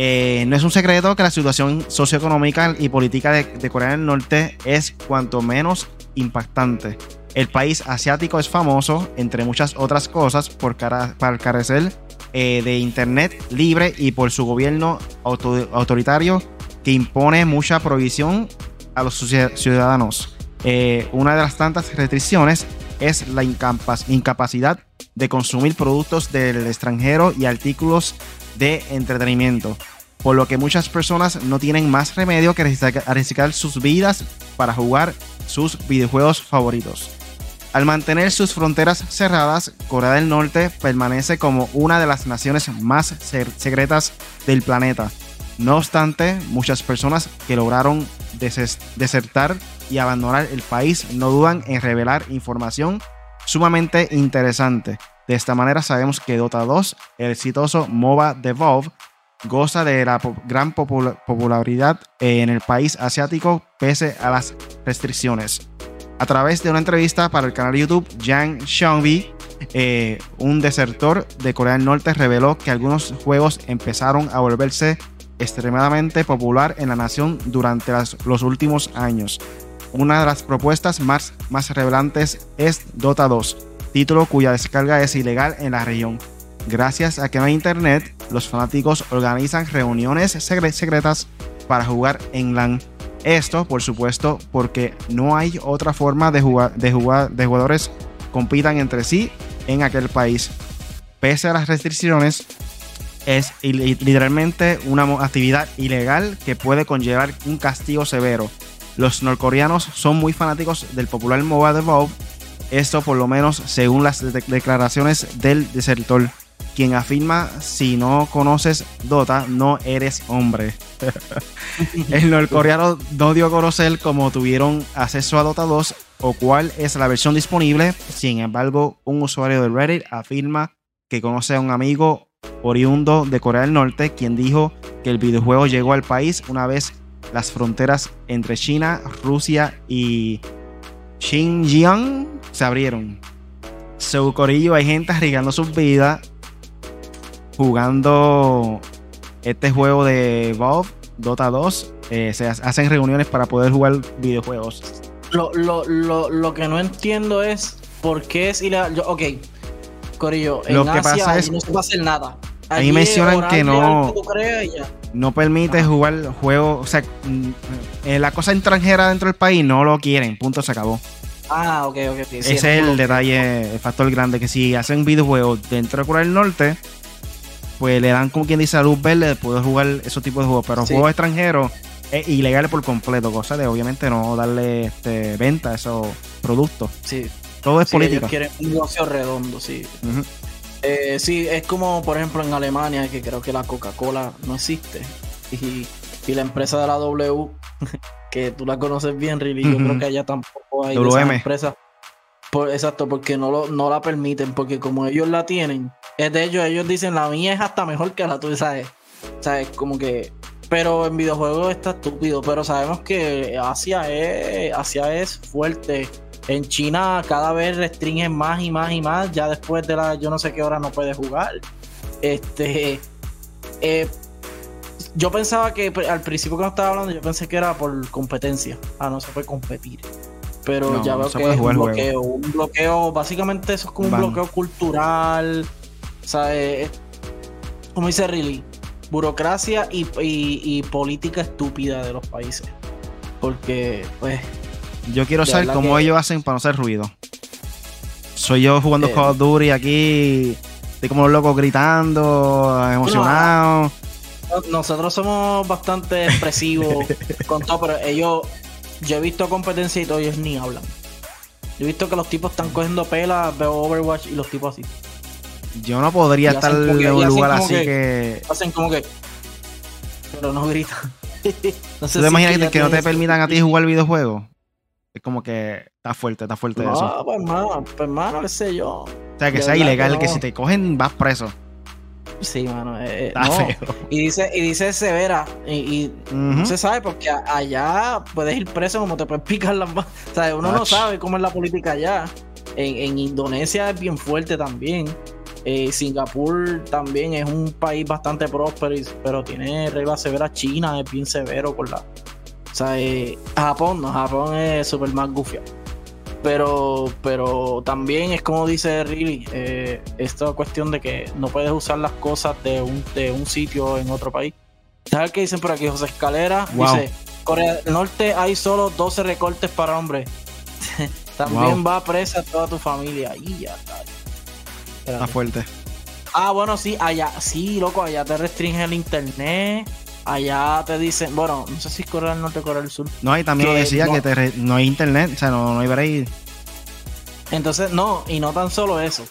Eh, no es un secreto que la situación socioeconómica y política de, Corea del Norte es cuanto menos impactante. El país asiático es famoso, entre muchas otras cosas, por, carecer eh, de Internet libre y por su gobierno autoritario que impone mucha provisión a los ciudadanos. Eh, una de las tantas restricciones es la incapacidad de consumir productos del extranjero y artículos de entretenimiento, por lo que muchas personas no tienen más remedio que arriesgar sus vidas para jugar sus videojuegos favoritos. Al mantener sus fronteras cerradas, Corea del Norte permanece como una de las naciones más secretas del planeta. No obstante, muchas personas que lograron desertar y abandonar el país no dudan en revelar información sumamente interesante. De esta manera sabemos que Dota 2, el exitoso MOBA de Valve, goza de la gran popularidad en el país asiático pese a las restricciones. A través de una entrevista para el canal YouTube, Jang Xiongbi, eh, un desertor de Corea del Norte, reveló que algunos juegos empezaron a volverse extremadamente popular en la nación durante los últimos años. Una de las propuestas más, más revelantes es Dota 2, título cuya descarga es ilegal en la región. Gracias a que no hay internet, los fanáticos organizan reuniones secretas para jugar en LAN. Esto, por supuesto, porque no hay otra forma de, jugar, de, jugar, de jugadores compitan entre sí en aquel país. Pese a las restricciones, es literalmente una actividad ilegal que puede conllevar un castigo severo. Los norcoreanos son muy fanáticos del popular MOBA de Valve, esto por lo menos según las declaraciones del desertor, quien afirma si no conoces Dota no eres hombre. El norcoreano no dio a conocer cómo tuvieron acceso a Dota 2 o cuál es la versión disponible, sin embargo un usuario de Reddit afirma que conoce a un amigo oriundo de Corea del Norte, quien dijo que el videojuego llegó al país una vez las fronteras entre China, Rusia y Xinjiang se abrieron. Su corillo hay gente arriesgando sus vidas jugando este juego de Valve, Dota 2. Eh, se hacen reuniones para poder jugar videojuegos. Lo, lo, lo, lo que no entiendo es por qué es ilegal. ok, Corillo, en lo que pasa es, no se va a hacer nada. Ahí mencionan que no no permite jugar juegos, o sea, mm, eh, la cosa extranjera dentro del país no lo quieren, punto, se acabó. Ah, ok, ok. Ese es el detalle, el factor grande, que si hacen videojuegos dentro de Corea del Norte, pues le dan como quien dice a luz verde de poder jugar esos tipos de juegos, pero juegos extranjeros es ilegal por completo, cosa de obviamente no darle este, venta a esos productos. Sí. Todo es política. Ellos quieren un negocio redondo, sí. Eh, sí, es como por ejemplo en Alemania, que creo que la Coca-Cola no existe. Y, la empresa de la W, que tú la conoces bien, Riley, yo creo que allá tampoco hay WM. empresa. Por, exacto, porque no, lo, no la permiten, porque como ellos la tienen, es de ellos, ellos dicen la mía es hasta mejor que la tuya, ¿sabes? ¿Sabes? Como que. Pero en videojuegos está estúpido, pero sabemos que Asia es, Asia es fuerte en China cada vez restringen más y más y más. Ya después de la yo no sé qué hora no puede jugar. Este. Eh, yo pensaba que al principio que no estaba hablando, yo pensé que era por competencia. Ah, no se puede competir. Pero ya veo que es un bloqueo. Un bloqueo, básicamente eso es como un bloqueo cultural. O sea, eh, como dice Riley, burocracia y, política estúpida de los países. Porque, pues. Yo quiero saber cómo ellos hacen para no hacer ruido. Soy yo jugando eh, Call of Duty aquí, estoy como loco gritando, emocionado. nosotros somos bastante expresivos con todo, pero ellos, yo he visto competencia y todos ellos ni hablan. Yo he visto que los tipos están cogiendo pelas, veo Overwatch y los tipos así. Yo no podría estar en un lugar así que, Hacen como que. Pero no gritan. no sé ¿Tú te imaginas que, no te permitan a ti jugar videojuegos? Es como que está fuerte, está fuerte no, eso. pues hermano, pues hermano, qué sé yo. O sea, que sea ilegal, que, si te cogen vas preso. Sí, mano. Eh, está feo. Y dice, y dice severa. Y, no se sabe porque allá puedes ir preso como te puedes picar las manos. O sea, uno no sabe cómo es la política allá. En, en Indonesia es bien fuerte también. Eh, Singapur también es un país bastante próspero, pero tiene reglas severas. China es bien severo con la. O sea, eh, Japón, no, Japón es súper más gufia. Pero, pero también es como dice Riley, eh, esta cuestión de que no puedes usar las cosas de un, de un sitio en otro país. ¿Sabes qué dicen por aquí? José Escalera dice: Corea del Norte hay solo 12 recortes para hombres. también va presa toda tu familia. Y ya está. Está fuerte. Ah, bueno, sí, allá, sí, loco, allá te restringe el internet. Allá te dicen, bueno, no sé si es Corea del Norte o Corea del Sur. No, y también decía que no hay internet, o sea, no, no hay break. Entonces, no, y no tan solo eso.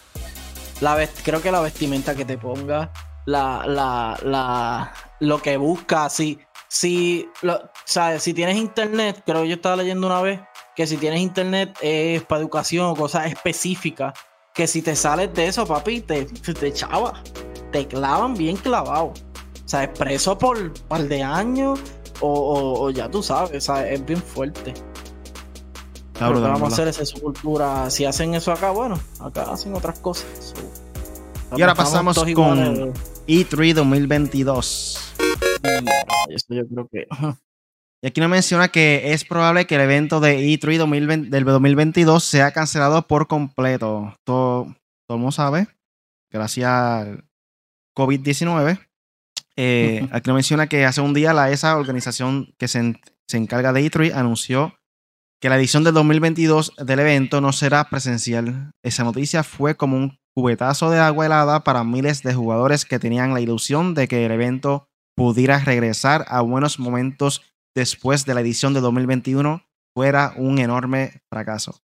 La creo que la vestimenta que te ponga, la, la, la, lo que buscas, si, si, lo, ¿sabes? si tienes internet, creo que yo estaba leyendo una vez, que si tienes internet es para educación o cosas específicas que si te sales de eso, papi, te, te chava. Te clavan bien clavado. O sea, es preso por un par de años o, ya tú sabes, o sea, es bien fuerte. vamos a hacer esa su cultura. Si hacen eso acá, bueno, acá hacen otras cosas. y ahora pasamos con E3 2022. Eso yo creo que. Y aquí nos menciona que es probable que el evento de E3 del 2022 sea cancelado por completo. Todo, todo el mundo sabe, gracias al COVID-19. Eh, aquí nos menciona que hace un día la ESA, organización que se, se encarga de E3, anunció que la edición del 2022 del evento no será presencial. Esa noticia fue como un cubetazo de agua helada para miles de jugadores que tenían la ilusión de que el evento pudiera regresar a buenos momentos después de la edición de 2021 fuera un enorme fracaso.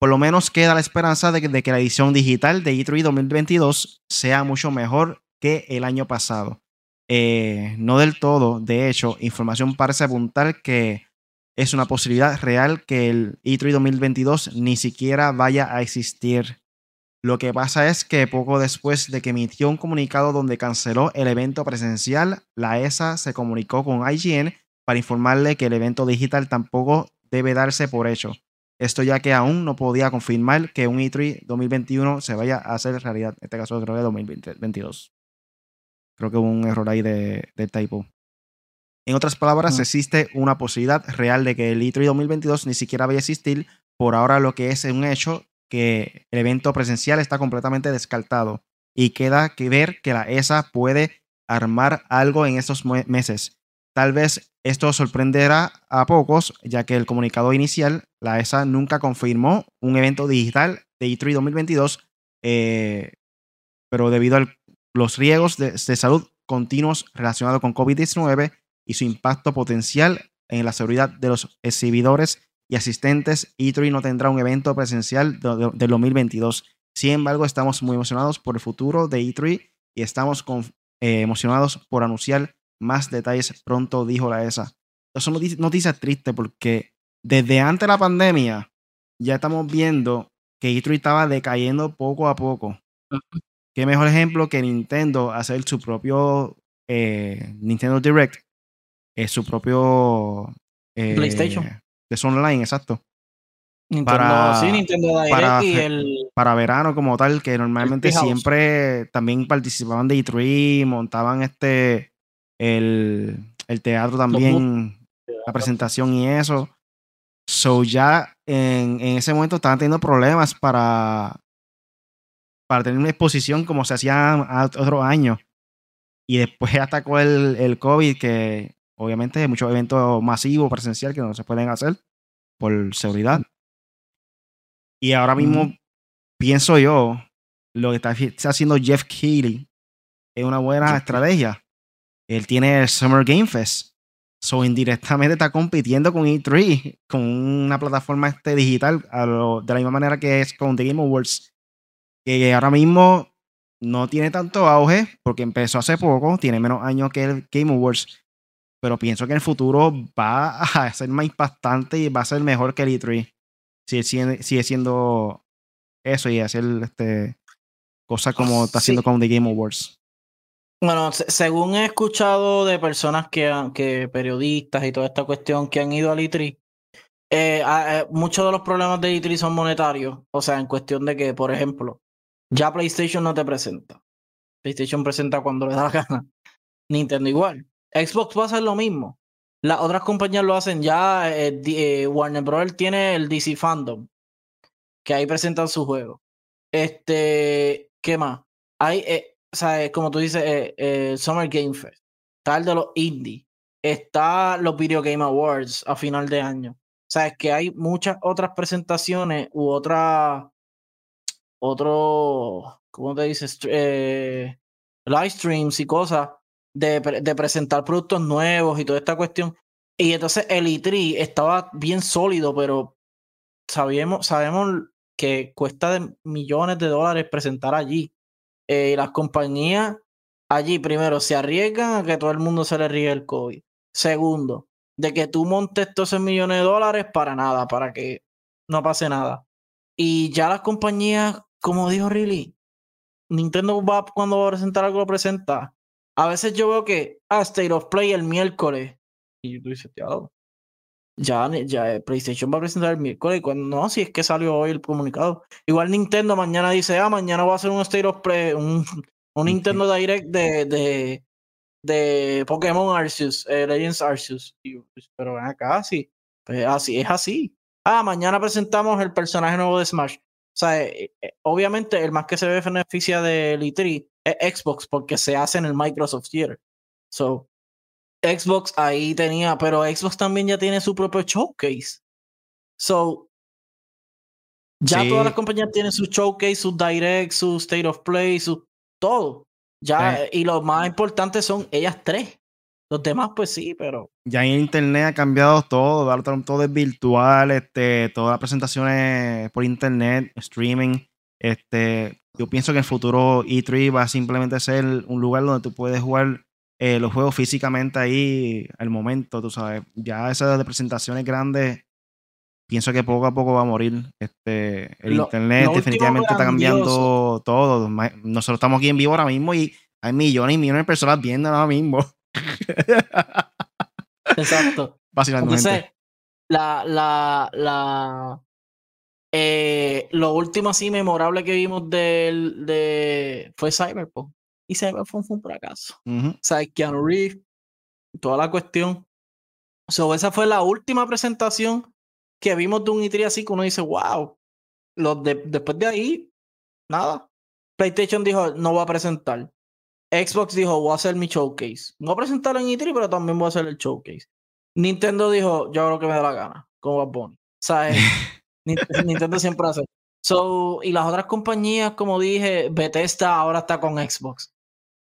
Por lo menos queda la esperanza de que, la edición digital de E3 2022 sea mucho mejor que el año pasado. Eh, no del todo, de hecho, información parece apuntar que es una posibilidad real que el E3 2022 ni siquiera vaya a existir. Lo que pasa es que poco después de que emitió un comunicado donde canceló el evento presencial, la ESA se comunicó con IGN para informarle que el evento digital tampoco debe darse por hecho. Esto ya que aún no podía confirmar que un E3 2021 se vaya a hacer realidad. En este caso creo que 2022. Creo que hubo un error ahí de, typo. En otras palabras, existe una posibilidad real de que el E3 2022 ni siquiera vaya a existir. Por ahora lo que es un hecho que el evento presencial está completamente descartado y queda que ver que la ESA puede armar algo en estos meses. Tal vez esto sorprenderá a pocos, ya que el comunicado inicial, la ESA nunca confirmó un evento digital de E3 2022, eh, pero debido a los riesgos de, salud continuos relacionados con COVID-19 y su impacto potencial en la seguridad de los exhibidores y asistentes, E3 no tendrá un evento presencial del 2022. Sin embargo, estamos muy emocionados por el futuro de E3 y estamos eh, emocionados por anunciar más detalles pronto, dijo la ESA. Eso es noticia triste porque desde antes de la pandemia ya estamos viendo que E3 estaba decayendo poco a poco. Qué mejor ejemplo que Nintendo hacer su propio eh, Nintendo Direct, eh, su propio eh, PlayStation. Es online, exacto. para, para, verano como tal, que normalmente siempre también participaban de E3, montaban este el, teatro también, la presentación y eso. So ya en, ese momento estaban teniendo problemas para, para tener una exposición como se hacía otros años. Y después atacó el, el COVID, que obviamente hay muchos eventos masivos, presencial, que no se pueden hacer por seguridad. Y ahora mismo pienso yo, lo que está, haciendo Jeff Keighley es una buena estrategia. Él tiene el Summer Game Fest. So, indirectamente está compitiendo con E3, con una plataforma este digital, de la misma manera que es con The Game Awards, que ahora mismo no tiene tanto auge, porque empezó hace poco, tiene menos años que el Game Awards, pero pienso que en el futuro va a ser más impactante y va a ser mejor que el E3. Sigue, sigue siendo eso y hacer este, cosas como está haciendo con The Game Awards. Bueno, según he escuchado de personas que, que periodistas y toda esta cuestión que han ido al E3, eh, eh, muchos de los problemas de E3 son monetarios. O sea, en cuestión de que, por ejemplo, ya PlayStation no te presenta. PlayStation presenta cuando le da la gana. Nintendo igual. Xbox va a hacer lo mismo. Las otras compañías lo hacen ya. Eh, Warner Bros. tiene el DC Fandom, que ahí presentan su juego. Este, ¿qué más? Hay, o sea, como tú dices, eh, eh, Summer Game Fest, está el de los indie, está los Video Game Awards a final de año. O sea, es que hay muchas otras presentaciones u otras, otro, ¿cómo te dices? Eh, live streams y cosas de, presentar productos nuevos y toda esta cuestión. Y entonces el E3 estaba bien sólido, pero sabemos, sabemos que cuesta de millones de dólares presentar allí. Eh, las compañías allí, primero, se arriesgan a que todo el mundo se le ríe el COVID. Segundo, de que tú montes todos esos millones de dólares para nada, para que no pase nada. Y ya las compañías, como dijo Riley, Nintendo va cuando va a presentar algo lo presenta. A veces yo veo que, ah, State of Play el miércoles. Y tú dices, ya, ya PlayStation va a presentar el miércoles. Cuando, no, si es que salió hoy el comunicado. Igual Nintendo mañana dice, ah, mañana va a hacer un State of Play, un, un Nintendo Direct de, de, de Pokémon Arceus, eh, Legends Arceus. Pues, pero ven acá, sí. Pues así, es así. Ah, mañana presentamos el personaje nuevo de Smash. O sea, eh, eh, obviamente el más que se beneficia de E3 es Xbox porque se hace en el Microsoft Theater. So, Xbox ahí tenía, pero Xbox también ya tiene su propio showcase. So, ya todas las compañías tienen su showcase, su direct, su state of play, su todo. Ya, y lo más importante son ellas tres. Los demás, pues sí, pero. Ya en internet ha cambiado todo, todo es virtual, este, todas las presentaciones por internet, streaming. Este, yo pienso que en el futuro E3 va a simplemente ser un lugar donde tú puedes jugar eh, los juegos físicamente ahí al momento, tú sabes. Ya esas de presentaciones grandes, pienso que poco a poco va a morir. Este, el internet definitivamente está cambiando todo. Nosotros estamos aquí en vivo ahora mismo y hay millones y millones de personas viendo ahora mismo. Exacto. Entonces, la, la, la, eh, lo último así memorable que vimos del, de, fue Cyberpunk y Cyberpunk fue un fracaso. O sea, Keanu Reeves, toda la cuestión. So, esa fue la última presentación que vimos de un E3 así que uno dice, wow. Los después de ahí, nada. PlayStation dijo, no va a presentar. Xbox dijo, voy a hacer mi showcase. No voy a presentar en E3, pero también voy a hacer el showcase. Nintendo dijo, yo hago lo que me da la gana, como Bad Bunny. O sea, Nintendo siempre hace. So, y las otras compañías, como dije, Bethesda ahora está con Xbox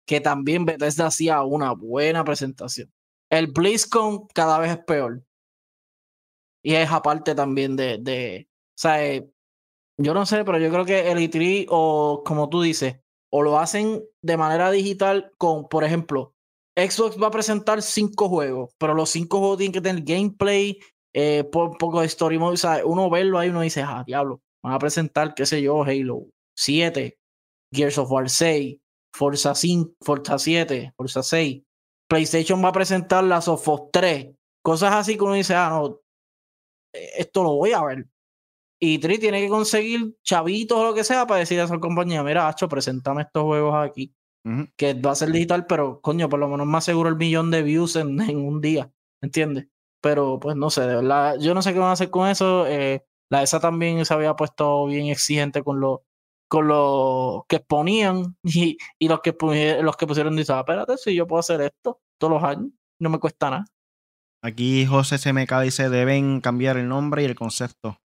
que también Bethesda hacía una buena presentación. El BlizzCon cada vez es peor. Y es aparte también de, de o sea, eh, yo no sé, pero yo creo que el E3 o como tú dices, o lo hacen de manera digital con, por ejemplo, Xbox va a presentar cinco juegos, pero los cinco juegos tienen que tener gameplay, eh, por, poco de story mode, o sea, uno verlo ahí uno dice, ah, diablo, van a presentar, qué sé yo, Halo 7, Gears of War 6, Forza 5, Forza 7, Forza 6. PlayStation va a presentar las of 3. Cosas así que uno dice, ah, no, esto lo voy a ver. Y Tri tiene que conseguir chavitos o lo que sea para decir a esa compañía, mira, Hacho, preséntame estos juegos aquí. Que va a ser digital, pero coño, por lo menos más seguro el millón de views en, en un día. ¿Entiendes? Pero pues no sé, de verdad, yo no sé qué van a hacer con eso. Eh, la ESA también se había puesto bien exigente con lo, con lo que exponían y, y los, que, los que pusieron dicen, espérate, si yo puedo hacer esto todos los años, no me cuesta nada. Aquí José SMK dice, deben cambiar el nombre y el concepto.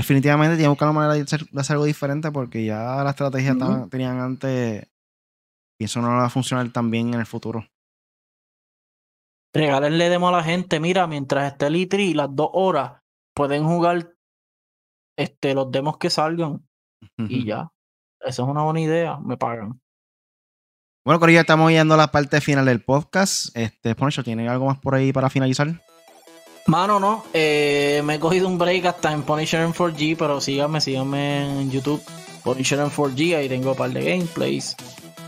Definitivamente tienen que buscar una manera de hacer, algo diferente porque ya la estrategia que tenían antes, pienso no va a funcionar tan bien en el futuro. Regálenle demo a la gente, mira, mientras esté el E3, las dos horas, pueden jugar este, los demos que salgan y ya. Esa es una buena idea, me pagan. Bueno, Corillo, estamos yendo a la parte final del podcast. Este, Poncho, ¿tiene algo más por ahí para finalizar? Mano, no. Eh, me he cogido un break hasta en Punisher en 4G, pero síganme, síganme en YouTube. Punisher en 4G, ahí tengo un par de gameplays.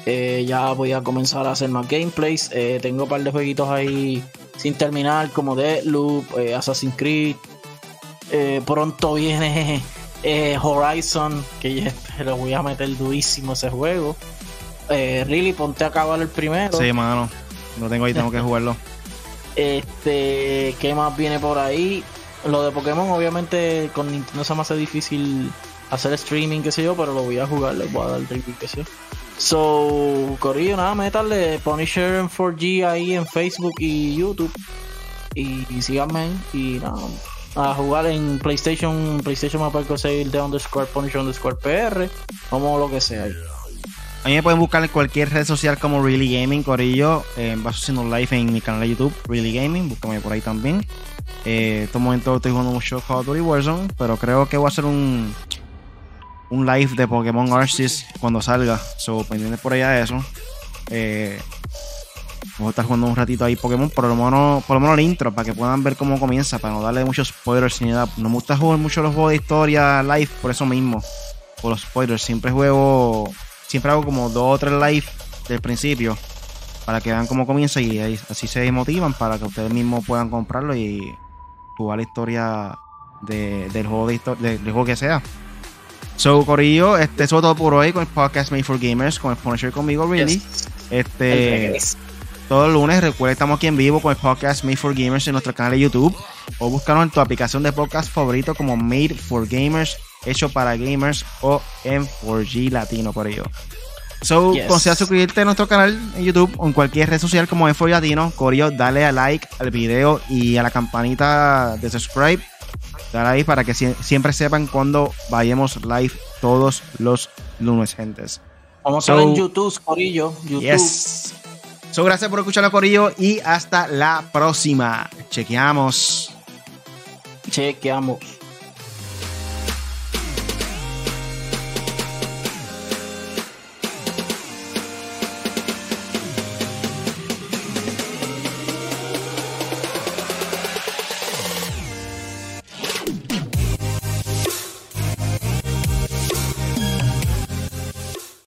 Eh, ya voy a comenzar a hacer más gameplays. Eh, tengo un par de jueguitos ahí sin terminar, como Deadloop, eh, Assassin's Creed. pronto viene Horizon, que ya lo voy a meter durísimo ese juego. really, ponte a acabar el primero. Sí, mano. Lo tengo ahí, tengo que jugarlo. Este, ¿qué más viene por ahí? Lo de Pokémon, obviamente, con Nintendo se me hace difícil hacer streaming, qué sé yo, pero lo voy a jugar, les voy a dar el qué sé yo. So, Corillo, nada, métale Punisher en 4G ahí en Facebook y YouTube. Y, síganme y nada, a jugar en PlayStation, PlayStation me puede conseguir de underscore Punisher underscore PR, como lo que sea. A mí me pueden buscar en cualquier red social como Really Gaming, Corillo. Eh, vas haciendo live en mi canal de YouTube, Really Gaming, búscame por ahí también. Eh, este momento estoy jugando mucho Call of Duty Warzone, pero creo que voy a hacer un, un live de Pokémon Arceus cuando salga. So, pendientes por allá de eso. Eh, vamos a estar jugando un ratito ahí Pokémon, por lo menos, por lo menos el intro, para que puedan ver cómo comienza, para no darle muchos spoilers ni nada. No me gusta jugar mucho los juegos de historia live, por eso mismo. Por los spoilers. Siempre juego, siempre hago como dos o tres live del principio, para que vean cómo comienza y así se motivan para que ustedes mismos puedan comprarlo y jugar la historia del juego de del juego que sea. So, Corillo, este, eso todo por hoy con el podcast Made for Gamers, con el Punisher conmigo, Really. Este, todos los lunes, recuerda, estamos aquí en vivo con el podcast Made for Gamers en nuestro canal de YouTube. O búscanos en tu aplicación de podcast favorito como Made for Gamers, hecho para gamers o en 4G Latino, por ello. So, considera suscribirte a nuestro canal en YouTube o en cualquier red social como en 4G Latino. Corillo, dale a like al video y a la campanita de subscribe Dale ahí para que siempre sepan cuando vayamos live todos los lunes, gentes. Vamos a ver en YouTube, Corillo. YouTube. Yes. So, gracias por escucharlo, Corillo, y hasta la próxima. Chequeamos. Chequeamos.